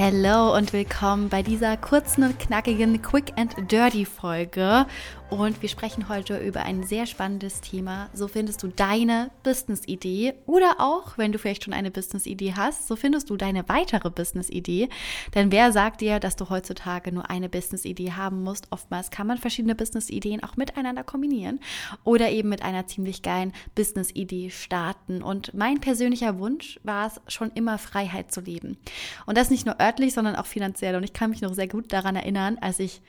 Hello und willkommen bei dieser kurzen und knackigen Quick and Dirty Folge. Und wir sprechen heute über ein sehr spannendes Thema. So findest du deine Business-Idee oder auch, wenn du vielleicht schon eine Business-Idee hast, so findest du deine weitere Business-Idee. Denn wer sagt dir, dass du heutzutage nur eine Business-Idee haben musst? Oftmals kann man verschiedene Business-Ideen auch miteinander kombinieren oder eben mit einer ziemlich geilen Business-Idee starten. Und mein persönlicher Wunsch war es schon immer, Freiheit zu leben. Und das nicht nur örtlich, sondern auch finanziell. Und ich kann mich noch sehr gut daran erinnern, als ich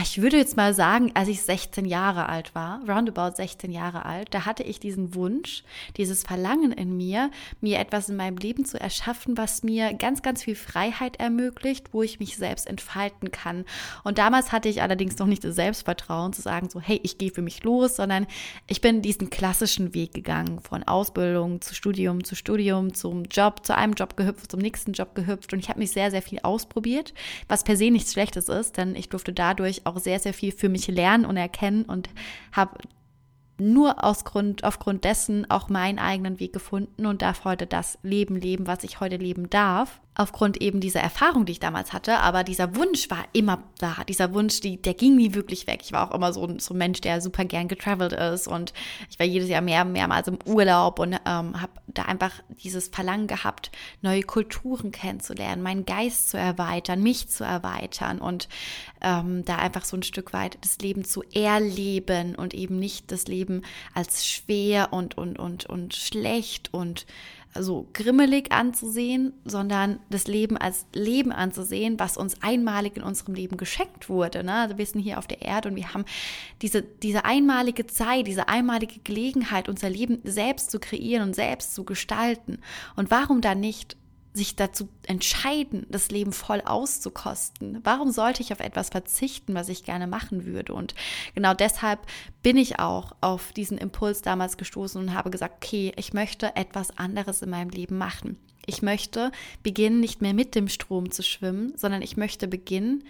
ich würde jetzt mal sagen, als ich 16 Jahre alt war, roundabout 16 Jahre alt, da hatte ich diesen Wunsch, dieses Verlangen in mir, mir etwas in meinem Leben zu erschaffen, was mir ganz, ganz viel Freiheit ermöglicht, wo ich mich selbst entfalten kann. Und damals hatte ich allerdings noch nicht das Selbstvertrauen zu sagen, so, hey, ich gehe für mich los, sondern ich bin diesen klassischen Weg gegangen, von Ausbildung zu Studium zu Studium, zum Job, zu einem Job gehüpft, zum nächsten Job gehüpft. Und ich habe mich sehr, sehr viel ausprobiert, was per se nichts Schlechtes ist, denn ich durfte dadurch auch sehr, sehr viel für mich lernen und erkennen und habe nur aus Grund, aufgrund dessen auch meinen eigenen Weg gefunden und darf heute das Leben leben, was ich heute leben darf aufgrund eben dieser Erfahrung, die ich damals hatte, aber dieser Wunsch war immer da. Dieser Wunsch, die, der ging nie wirklich weg. Ich war auch immer so, so ein Mensch, der super gern getravelt ist und ich war jedes Jahr mehr, mehrmals im Urlaub und ähm, habe da einfach dieses Verlangen gehabt, neue Kulturen kennenzulernen, meinen Geist zu erweitern, mich zu erweitern und ähm, da einfach so ein Stück weit das Leben zu erleben und eben nicht das Leben als schwer und, und, und, und schlecht und so grimmelig anzusehen, sondern das Leben als Leben anzusehen, was uns einmalig in unserem Leben geschenkt wurde. Ne? Also wir sind hier auf der Erde und wir haben diese, diese einmalige Zeit, diese einmalige Gelegenheit, unser Leben selbst zu kreieren und selbst zu gestalten. Und warum dann nicht sich dazu entscheiden, das Leben voll auszukosten? Warum sollte ich auf etwas verzichten, was ich gerne machen würde? Und genau deshalb bin ich auch auf diesen Impuls damals gestoßen und habe gesagt, okay, ich möchte etwas anderes in meinem Leben machen. Ich möchte beginnen, nicht mehr mit dem Strom zu schwimmen, sondern ich möchte beginnen,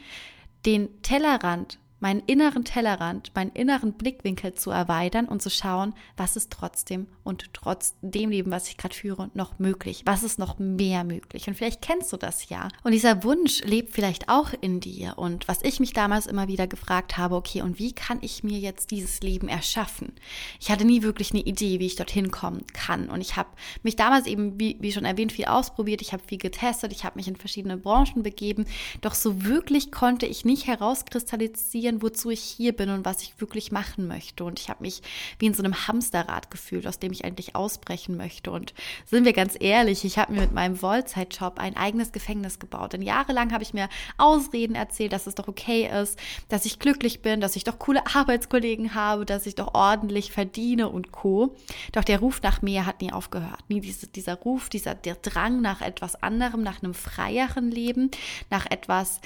den Tellerrand meinen inneren Tellerrand, meinen inneren Blickwinkel zu erweitern und zu schauen, was ist trotzdem und trotz dem Leben, was ich gerade führe, noch möglich? Was ist noch mehr möglich? Und vielleicht kennst du das ja. Und dieser Wunsch lebt vielleicht auch in dir. Und was ich mich damals immer wieder gefragt habe, okay, und wie kann ich mir jetzt dieses Leben erschaffen? Ich hatte nie wirklich eine Idee, wie ich dorthin kommen kann. Und ich habe mich damals eben, wie, wie schon erwähnt, viel ausprobiert. Ich habe viel getestet. Ich habe mich in verschiedene Branchen begeben. Doch so wirklich konnte ich nicht herauskristallisieren, reflektieren, wozu ich hier bin und was ich wirklich machen möchte. Und ich habe mich wie in so einem Hamsterrad gefühlt, aus dem ich endlich ausbrechen möchte. Und sind wir ganz ehrlich, ich habe mir mit meinem Vollzeitjob ein eigenes Gefängnis gebaut. Denn jahrelang habe ich mir Ausreden erzählt, dass es doch okay ist, dass ich glücklich bin, dass ich doch coole Arbeitskollegen habe, dass ich doch ordentlich verdiene und co. Doch der Ruf nach mehr hat nie aufgehört. Nie diese, dieser Ruf, dieser der Drang nach etwas anderem, nach einem freieren Leben, nach etwas,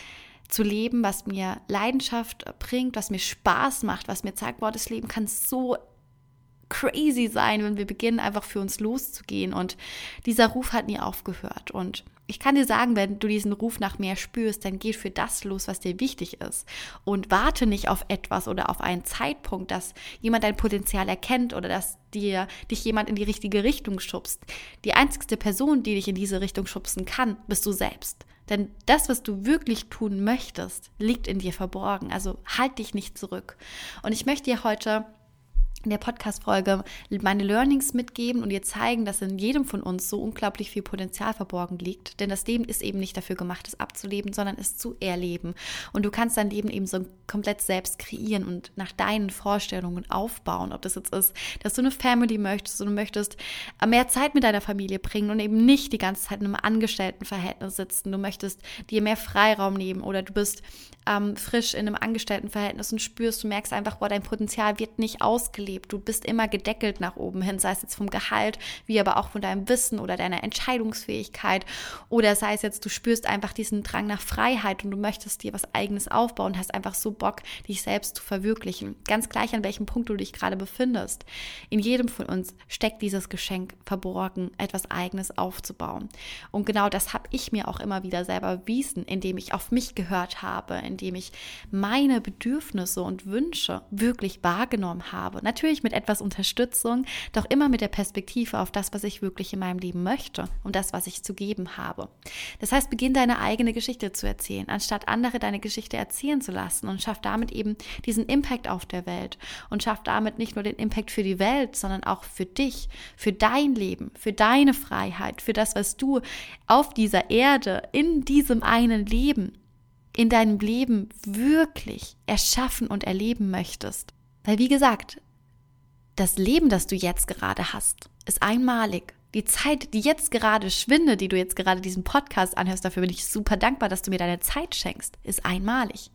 zu leben, was mir Leidenschaft bringt, was mir Spaß macht, was mir zeigt, boah, das Leben kann so crazy sein, wenn wir beginnen, einfach für uns loszugehen. Und dieser Ruf hat nie aufgehört. Und ich kann dir sagen, wenn du diesen Ruf nach mehr spürst, dann geh für das los, was dir wichtig ist. Und warte nicht auf etwas oder auf einen Zeitpunkt, dass jemand dein Potenzial erkennt oder dass dir dich jemand in die richtige Richtung schubst. Die einzigste Person, die dich in diese Richtung schubsen kann, bist du selbst. Denn das, was du wirklich tun möchtest, liegt in dir verborgen. Also halt dich nicht zurück. Und ich möchte dir heute in der Podcast-Folge meine Learnings mitgeben und dir zeigen, dass in jedem von uns so unglaublich viel Potenzial verborgen liegt. Denn das Leben ist eben nicht dafür gemacht, es abzuleben, sondern es zu erleben. Und du kannst dein Leben eben so komplett selbst kreieren und nach deinen Vorstellungen aufbauen. Ob das jetzt ist, dass du eine Family möchtest und du möchtest mehr Zeit mit deiner Familie bringen und eben nicht die ganze Zeit in einem Angestelltenverhältnis sitzen. Du möchtest dir mehr Freiraum nehmen oder du bist ähm, frisch in einem Angestelltenverhältnis und spürst, du merkst einfach, boah, dein Potenzial wird nicht ausgelebt lebt. Du bist immer gedeckelt nach oben hin, sei es jetzt vom Gehalt, wie aber auch von deinem Wissen oder deiner Entscheidungsfähigkeit. Oder sei es jetzt, du spürst einfach diesen Drang nach Freiheit und du möchtest dir was eigenes aufbauen, hast einfach so Bock, dich selbst zu verwirklichen. Ganz gleich, an welchem Punkt du dich gerade befindest. In jedem von uns steckt dieses Geschenk verborgen, etwas eigenes aufzubauen. Und genau das habe ich mir auch immer wieder selber bewiesen, indem ich auf mich gehört habe, indem ich meine Bedürfnisse und Wünsche wirklich wahrgenommen habe. Natürlich mit etwas Unterstützung, doch immer mit der Perspektive auf das, was ich wirklich in meinem Leben möchte und das, was ich zu geben habe. Das heißt, beginn deine eigene Geschichte zu erzählen, anstatt andere deine Geschichte erzählen zu lassen und schaff damit eben diesen Impact auf der Welt und schaff damit nicht nur den Impact für die Welt, sondern auch für dich, für dein Leben, für deine Freiheit, für das, was du auf dieser Erde, in diesem einen Leben in deinem Leben wirklich erschaffen und erleben möchtest. Weil wie gesagt, das Leben, das du jetzt gerade hast, ist einmalig. Die Zeit, die jetzt gerade schwindet, die du jetzt gerade diesen Podcast anhörst, dafür bin ich super dankbar, dass du mir deine Zeit schenkst, ist einmalig.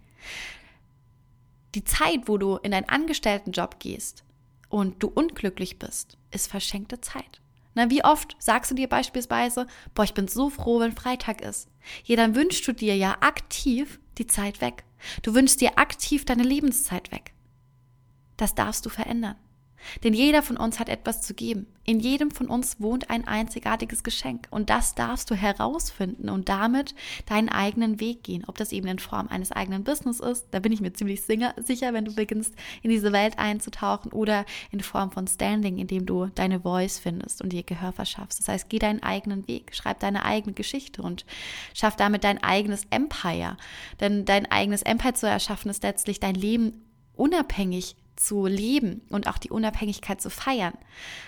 Die Zeit, wo du in deinen Angestelltenjob gehst und du unglücklich bist, ist verschenkte Zeit. Na, wie oft sagst du dir beispielsweise, boah, ich bin so froh, wenn Freitag ist. Ja, dann wünschst du dir ja aktiv die Zeit weg. Du wünschst dir aktiv deine Lebenszeit weg. Das darfst du verändern. Denn jeder von uns hat etwas zu geben. In jedem von uns wohnt ein einzigartiges Geschenk. Und das darfst du herausfinden und damit deinen eigenen Weg gehen. Ob das eben in Form eines eigenen Business ist, da bin ich mir ziemlich sicher, wenn du beginnst, in diese Welt einzutauchen oder in Form von Standing, indem du deine Voice findest und dir Gehör verschaffst. Das heißt, geh deinen eigenen Weg, schreib deine eigene Geschichte und schaff damit dein eigenes Empire. Denn dein eigenes Empire zu erschaffen ist letztlich dein Leben unabhängig zu leben und auch die Unabhängigkeit zu feiern.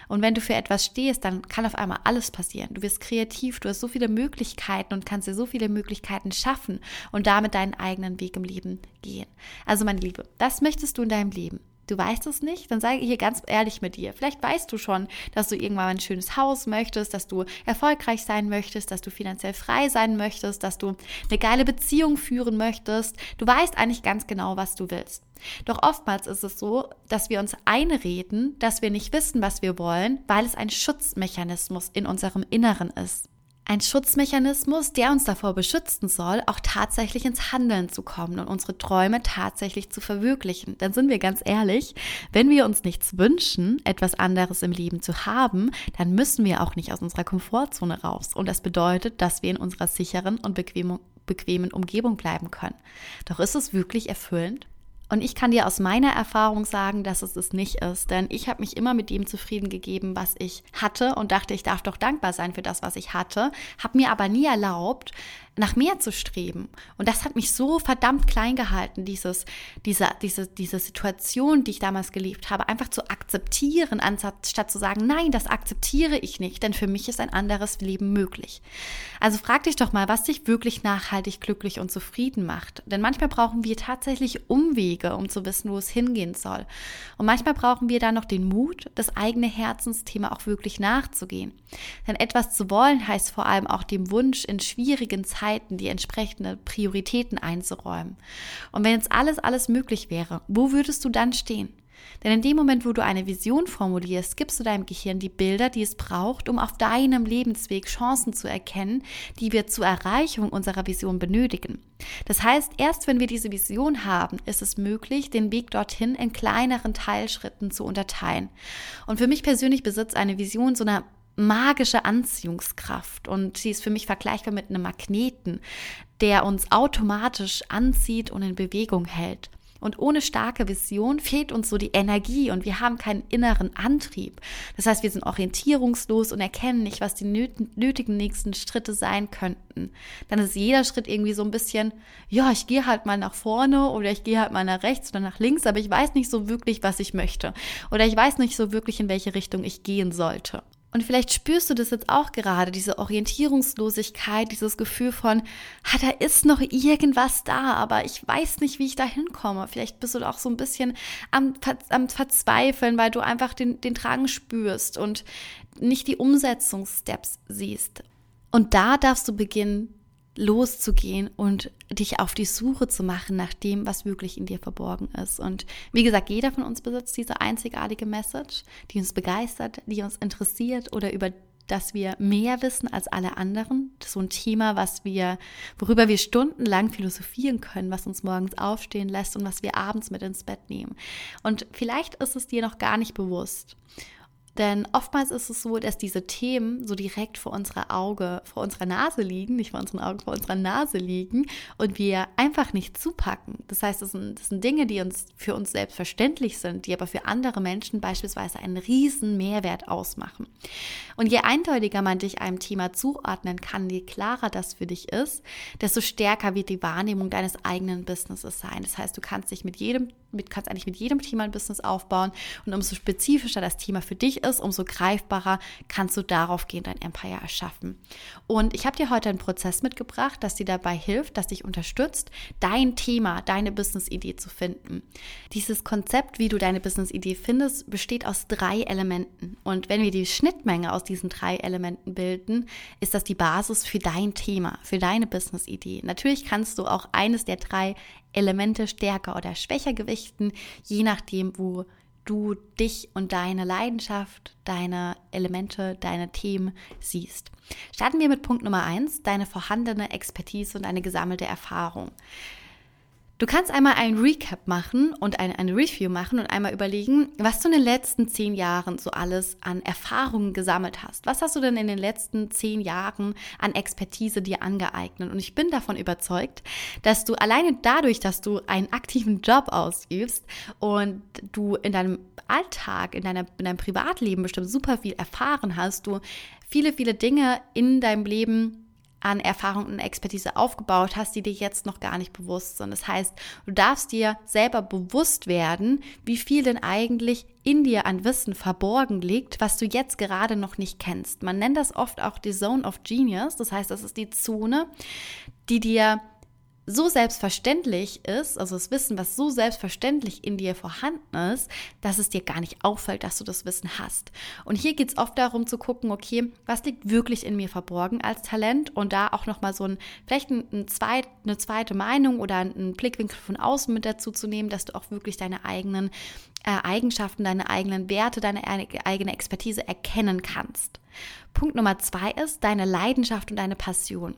Und wenn du für etwas stehst, dann kann auf einmal alles passieren. Du wirst kreativ, du hast so viele Möglichkeiten und kannst dir so viele Möglichkeiten schaffen und damit deinen eigenen Weg im Leben gehen. Also meine Liebe, das möchtest du in deinem Leben. Du weißt es nicht, dann sei hier ganz ehrlich mit dir. Vielleicht weißt du schon, dass du irgendwann ein schönes Haus möchtest, dass du erfolgreich sein möchtest, dass du finanziell frei sein möchtest, dass du eine geile Beziehung führen möchtest. Du weißt eigentlich ganz genau, was du willst. Doch oftmals ist es so, dass wir uns einreden, dass wir nicht wissen, was wir wollen, weil es ein Schutzmechanismus in unserem Inneren ist. Ein Schutzmechanismus, der uns davor beschützen soll, auch tatsächlich ins Handeln zu kommen und unsere Träume tatsächlich zu verwirklichen. Dann sind wir ganz ehrlich, wenn wir uns nichts wünschen, etwas anderes im Leben zu haben, dann müssen wir auch nicht aus unserer Komfortzone raus. Und das bedeutet, dass wir in unserer sicheren und bequemen Umgebung bleiben können. Doch ist es wirklich erfüllend? Und ich kann dir aus meiner Erfahrung sagen, dass es es nicht ist. Denn ich habe mich immer mit dem zufrieden gegeben, was ich hatte und dachte, ich darf doch dankbar sein für das, was ich hatte. Habe mir aber nie erlaubt, nach mehr zu streben. Und das hat mich so verdammt klein gehalten, dieses, diese, diese, diese Situation, die ich damals gelebt habe, einfach zu akzeptieren, anstatt zu sagen, nein, das akzeptiere ich nicht, denn für mich ist ein anderes Leben möglich. Also frag dich doch mal, was dich wirklich nachhaltig glücklich und zufrieden macht. Denn manchmal brauchen wir tatsächlich Umwege, um zu wissen, wo es hingehen soll. Und manchmal brauchen wir dann noch den Mut, das eigene Herzensthema auch wirklich nachzugehen. Denn etwas zu wollen heißt vor allem auch dem Wunsch in schwierigen Zeiten Zeiten die entsprechenden Prioritäten einzuräumen. Und wenn jetzt alles, alles möglich wäre, wo würdest du dann stehen? Denn in dem Moment, wo du eine Vision formulierst, gibst du deinem Gehirn die Bilder, die es braucht, um auf deinem Lebensweg Chancen zu erkennen, die wir zur Erreichung unserer Vision benötigen. Das heißt, erst wenn wir diese Vision haben, ist es möglich, den Weg dorthin in kleineren Teilschritten zu unterteilen. Und für mich persönlich besitzt eine Vision so eine magische Anziehungskraft und sie ist für mich vergleichbar mit einem Magneten, der uns automatisch anzieht und in Bewegung hält. Und ohne starke Vision fehlt uns so die Energie und wir haben keinen inneren Antrieb. Das heißt, wir sind orientierungslos und erkennen nicht, was die nötigen nächsten Schritte sein könnten. Dann ist jeder Schritt irgendwie so ein bisschen, ja, ich gehe halt mal nach vorne oder ich gehe halt mal nach rechts oder nach links, aber ich weiß nicht so wirklich, was ich möchte. Oder ich weiß nicht so wirklich, in welche Richtung ich gehen sollte. Und vielleicht spürst du das jetzt auch gerade, diese Orientierungslosigkeit, dieses Gefühl von, ah, da ist noch irgendwas da, aber ich weiß nicht, wie ich da hinkomme. Vielleicht bist du auch so ein bisschen am, am Verzweifeln, weil du einfach den, den Drang spürst und nicht die Umsetzungssteps siehst. Und da darfst du beginnen, loszugehen und dich auf die Suche zu machen nach dem, was wirklich in dir verborgen ist. Und wie gesagt, jeder von uns besitzt diese einzigartige Message, die uns begeistert, die uns interessiert oder über das wir mehr wissen als alle anderen. So ein Thema, was wir, worüber wir stundenlang philosophieren können, was uns morgens aufstehen lässt und was wir abends mit ins Bett nehmen. Und vielleicht ist es dir noch gar nicht bewusst. Denn oftmals ist es so, dass diese Themen so direkt vor unserer Auge, vor unserer Nase liegen, nicht vor unseren Augen, vor unserer Nase liegen und wir einfach nicht zupacken. Das heißt, das sind, das sind Dinge, die uns für uns selbstverständlich sind, die aber für andere Menschen beispielsweise einen riesen Mehrwert ausmachen. Und je eindeutiger man dich einem Thema zuordnen kann, je klarer das für dich ist, desto stärker wird die Wahrnehmung deines eigenen Businesses sein. Das heißt, du kannst dich mit jedem mit, kannst eigentlich mit jedem Thema ein Business aufbauen und umso spezifischer das Thema für dich ist, umso greifbarer kannst du darauf gehen, dein Empire erschaffen. Und ich habe dir heute einen Prozess mitgebracht, das dir dabei hilft, das dich unterstützt, dein Thema, deine Business-Idee zu finden. Dieses Konzept, wie du deine Business-Idee findest, besteht aus drei Elementen. Und wenn wir die Schnittmenge aus diesen drei Elementen bilden, ist das die Basis für dein Thema, für deine Business-Idee. Natürlich kannst du auch eines der drei Elemente stärker oder schwächer gewichten, je nachdem, wo du dich und deine Leidenschaft, deine Elemente, deine Themen siehst. Starten wir mit Punkt Nummer eins: deine vorhandene Expertise und eine gesammelte Erfahrung. Du kannst einmal ein Recap machen und eine, eine Review machen und einmal überlegen, was du in den letzten zehn Jahren so alles an Erfahrungen gesammelt hast. Was hast du denn in den letzten zehn Jahren an Expertise dir angeeignet? Und ich bin davon überzeugt, dass du alleine dadurch, dass du einen aktiven Job ausübst und du in deinem Alltag, in, deiner, in deinem Privatleben bestimmt super viel erfahren hast, du viele, viele Dinge in deinem Leben an Erfahrung und Expertise aufgebaut hast, die dir jetzt noch gar nicht bewusst sind. Das heißt, du darfst dir selber bewusst werden, wie viel denn eigentlich in dir an Wissen verborgen liegt, was du jetzt gerade noch nicht kennst. Man nennt das oft auch die Zone of Genius. Das heißt, das ist die Zone, die dir so selbstverständlich ist, also das Wissen, was so selbstverständlich in dir vorhanden ist, dass es dir gar nicht auffällt, dass du das Wissen hast. Und hier geht es oft darum zu gucken, okay, was liegt wirklich in mir verborgen als Talent und da auch nochmal so ein, vielleicht ein, ein zweit, eine zweite Meinung oder einen Blickwinkel von außen mit dazu zu nehmen, dass du auch wirklich deine eigenen äh, Eigenschaften, deine eigenen Werte, deine eigene Expertise erkennen kannst. Punkt Nummer zwei ist deine Leidenschaft und deine Passion.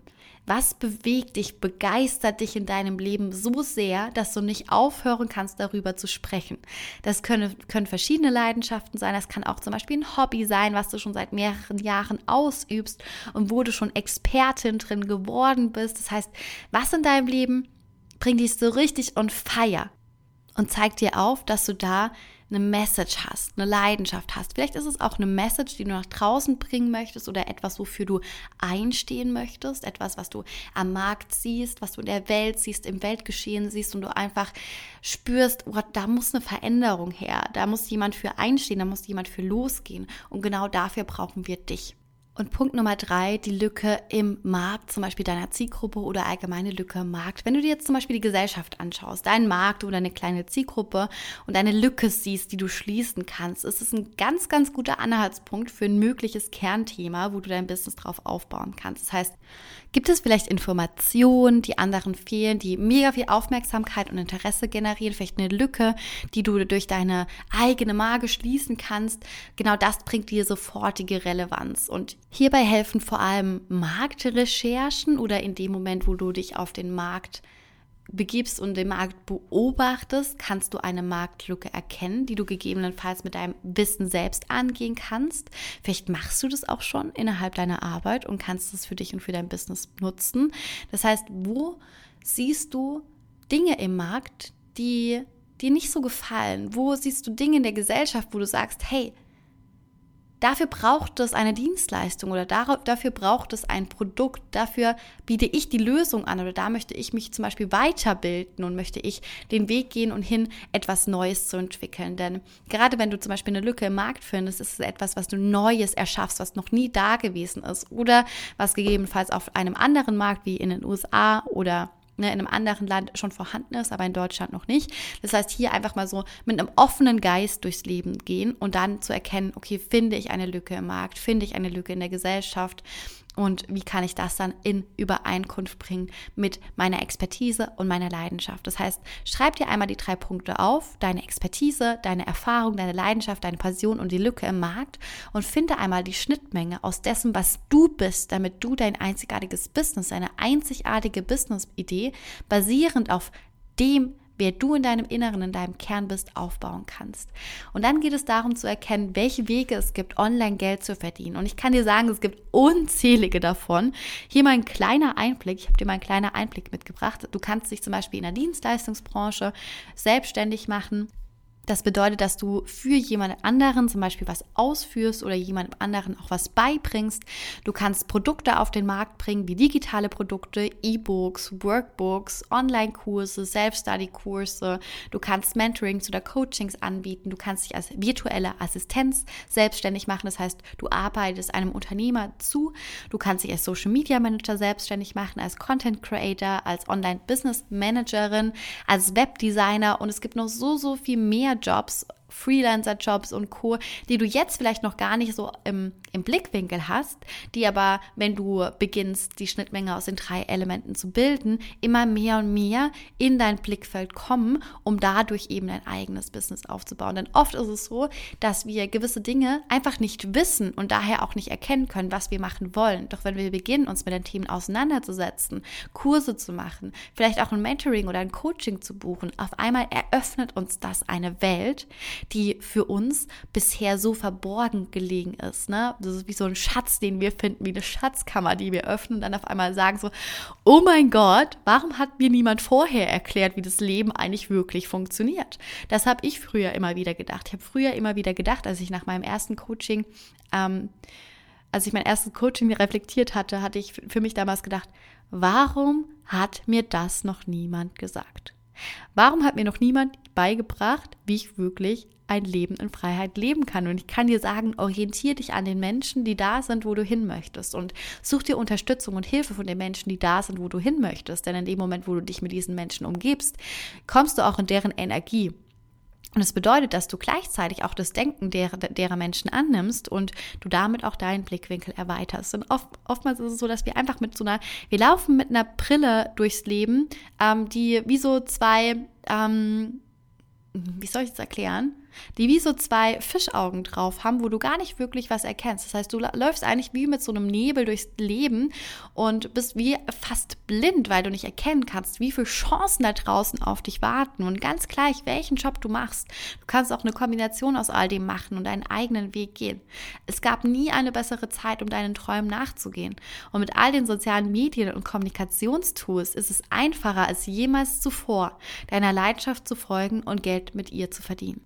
Was bewegt dich, begeistert dich in deinem Leben so sehr, dass du nicht aufhören kannst, darüber zu sprechen? Das können, können verschiedene Leidenschaften sein. Das kann auch zum Beispiel ein Hobby sein, was du schon seit mehreren Jahren ausübst und wo du schon Expertin drin geworden bist. Das heißt, was in deinem Leben bringt dich so richtig on fire und zeigt dir auf, dass du da eine Message hast, eine Leidenschaft hast. Vielleicht ist es auch eine Message, die du nach draußen bringen möchtest oder etwas, wofür du einstehen möchtest, etwas, was du am Markt siehst, was du in der Welt siehst, im Weltgeschehen siehst und du einfach spürst, oh, da muss eine Veränderung her, da muss jemand für einstehen, da muss jemand für losgehen und genau dafür brauchen wir dich. Und Punkt Nummer drei, die Lücke im Markt, zum Beispiel deiner Zielgruppe oder allgemeine Lücke im Markt. Wenn du dir jetzt zum Beispiel die Gesellschaft anschaust, deinen Markt oder eine kleine Zielgruppe und eine Lücke siehst, die du schließen kannst, ist es ein ganz, ganz guter Anhaltspunkt für ein mögliches Kernthema, wo du dein Business drauf aufbauen kannst. Das heißt, gibt es vielleicht Informationen, die anderen fehlen, die mega viel Aufmerksamkeit und Interesse generieren, vielleicht eine Lücke, die du durch deine eigene Marke schließen kannst. Genau das bringt dir sofortige Relevanz und Hierbei helfen vor allem Marktrecherchen oder in dem Moment, wo du dich auf den Markt begibst und den Markt beobachtest, kannst du eine Marktlücke erkennen, die du gegebenenfalls mit deinem Wissen selbst angehen kannst. Vielleicht machst du das auch schon innerhalb deiner Arbeit und kannst es für dich und für dein Business nutzen. Das heißt, wo siehst du Dinge im Markt, die dir nicht so gefallen? Wo siehst du Dinge in der Gesellschaft, wo du sagst, hey, Dafür braucht es eine Dienstleistung oder dafür braucht es ein Produkt. Dafür biete ich die Lösung an oder da möchte ich mich zum Beispiel weiterbilden und möchte ich den Weg gehen und hin, etwas Neues zu entwickeln. Denn gerade wenn du zum Beispiel eine Lücke im Markt findest, ist es etwas, was du Neues erschaffst, was noch nie da gewesen ist oder was gegebenenfalls auf einem anderen Markt wie in den USA oder ne, in einem anderen Land schon vorhanden ist, aber in Deutschland noch nicht. Das heißt, hier einfach mal so mit einem offenen Geist durchs Leben gehen und dann zu erkennen, okay, finde ich eine Lücke im Markt, finde ich eine Lücke in der Gesellschaft und wie kann ich das dann in Übereinkunft bringen mit meiner Expertise und meiner Leidenschaft. Das heißt, schreib dir einmal die drei Punkte auf, deine Expertise, deine Erfahrung, deine Leidenschaft, deine Passion und die Lücke im Markt und finde einmal die Schnittmenge aus dessen, was du bist, damit du dein einzigartiges Business, deine einzigartige Business-Idee basierend auf dem wer du in deinem Inneren, in deinem Kern bist, aufbauen kannst. Und dann geht es darum zu erkennen, welche Wege es gibt, online Geld zu verdienen. Und ich kann dir sagen, es gibt unzählige davon. Hier mal ein kleiner Einblick. Ich habe dir mal einen kleinen Einblick mitgebracht. Du kannst dich zum Beispiel in der Dienstleistungsbranche selbstständig machen. Das bedeutet, dass du für jemand anderen zum Beispiel was ausführst oder jemandem anderen auch was beibringst. Du kannst Produkte auf den Markt bringen, wie digitale Produkte, E-Books, Workbooks, Online-Kurse, Self-Study-Kurse. Du kannst Mentorings oder Coachings anbieten. Du kannst dich als virtuelle Assistenz selbstständig machen. Das heißt, du arbeitest einem Unternehmer zu. Du kannst dich als Social Media Manager selbstständig machen, als Content Creator, als Online Business Managerin, als Webdesigner und es gibt noch so, so viel mehr Jobs Freelancer-Jobs und Co., die du jetzt vielleicht noch gar nicht so im, im Blickwinkel hast, die aber, wenn du beginnst, die Schnittmenge aus den drei Elementen zu bilden, immer mehr und mehr in dein Blickfeld kommen, um dadurch eben dein eigenes Business aufzubauen. Denn oft ist es so, dass wir gewisse Dinge einfach nicht wissen und daher auch nicht erkennen können, was wir machen wollen. Doch wenn wir beginnen, uns mit den Themen auseinanderzusetzen, Kurse zu machen, vielleicht auch ein Mentoring oder ein Coaching zu buchen, auf einmal eröffnet uns das eine Welt, die für uns bisher so verborgen gelegen ist. Ne? Das ist wie so ein Schatz, den wir finden, wie eine Schatzkammer, die wir öffnen und dann auf einmal sagen so, oh mein Gott, warum hat mir niemand vorher erklärt, wie das Leben eigentlich wirklich funktioniert? Das habe ich früher immer wieder gedacht. Ich habe früher immer wieder gedacht, als ich nach meinem ersten Coaching, ähm, als ich mein erstes Coaching reflektiert hatte, hatte ich für mich damals gedacht, warum hat mir das noch niemand gesagt? Warum hat mir noch niemand beigebracht, wie ich wirklich ein Leben in Freiheit leben kann. Und ich kann dir sagen, orientiere dich an den Menschen, die da sind, wo du hin möchtest. Und such dir Unterstützung und Hilfe von den Menschen, die da sind, wo du hin möchtest. Denn in dem Moment, wo du dich mit diesen Menschen umgibst, kommst du auch in deren Energie. Und es das bedeutet, dass du gleichzeitig auch das Denken derer, derer Menschen annimmst und du damit auch deinen Blickwinkel erweiterst. Und oft, oftmals ist es so, dass wir einfach mit so einer, wir laufen mit einer Brille durchs Leben, ähm, die wie so zwei, ähm, wie soll ich das erklären? Die wie so zwei Fischaugen drauf haben, wo du gar nicht wirklich was erkennst. Das heißt, du läufst eigentlich wie mit so einem Nebel durchs Leben und bist wie fast blind, weil du nicht erkennen kannst, wie viele Chancen da draußen auf dich warten. Und ganz gleich, welchen Job du machst, du kannst auch eine Kombination aus all dem machen und deinen eigenen Weg gehen. Es gab nie eine bessere Zeit, um deinen Träumen nachzugehen. Und mit all den sozialen Medien und Kommunikationstools ist es einfacher als jemals zuvor, deiner Leidenschaft zu folgen und Geld mit ihr zu verdienen.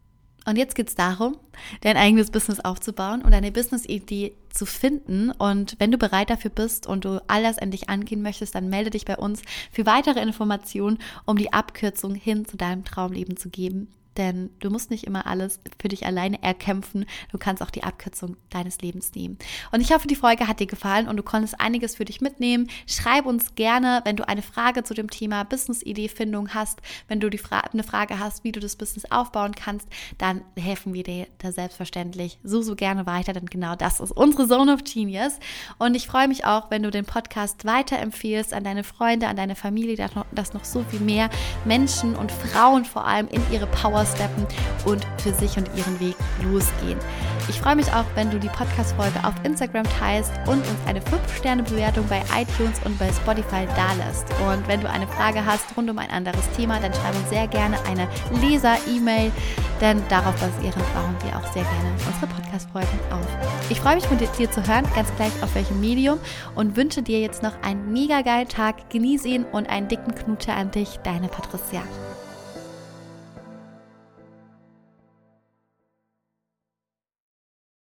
Und jetzt geht es darum, dein eigenes Business aufzubauen und deine Business-Idee zu finden. Und wenn du bereit dafür bist und du all das endlich angehen möchtest, dann melde dich bei uns für weitere Informationen, um die Abkürzung hin zu deinem Traumleben zu geben denn du musst nicht immer alles für dich alleine erkämpfen. Du kannst auch die Abkürzung deines Lebens nehmen. Und ich hoffe, die Folge hat dir gefallen und du konntest einiges für dich mitnehmen. Schreib uns gerne, wenn du eine Frage zu dem Thema Business-Idee-Findung hast, wenn du die Fra eine Frage hast, wie du das Business aufbauen kannst, dann helfen wir dir da selbstverständlich so, so gerne weiter, denn genau das ist unsere Zone of Genius. Und ich freue mich auch, wenn du den Podcast weiterempfehlst an deine Freunde, an deine Familie, dass noch, so viel mehr Menschen und Frauen vor allem in ihre Power steppen und für sich und ihren Weg losgehen. Ich freue mich auch, wenn du die Podcast-Folge auf Instagram teilst und uns eine 5-Sterne-Bewertung bei iTunes und bei Spotify dalässt. Und wenn du eine Frage hast rund um ein anderes Thema, dann schreib uns sehr gerne eine Leser-E-Mail, denn darauf basierend bauen wir auch sehr gerne unsere Podcast-Folgen auf. Ich freue mich von dir zu hören, ganz gleich auf welchem Medium und wünsche dir jetzt noch einen mega geilen Tag. Genieße ihn und einen dicken Knutscher an dich, deine Patricia.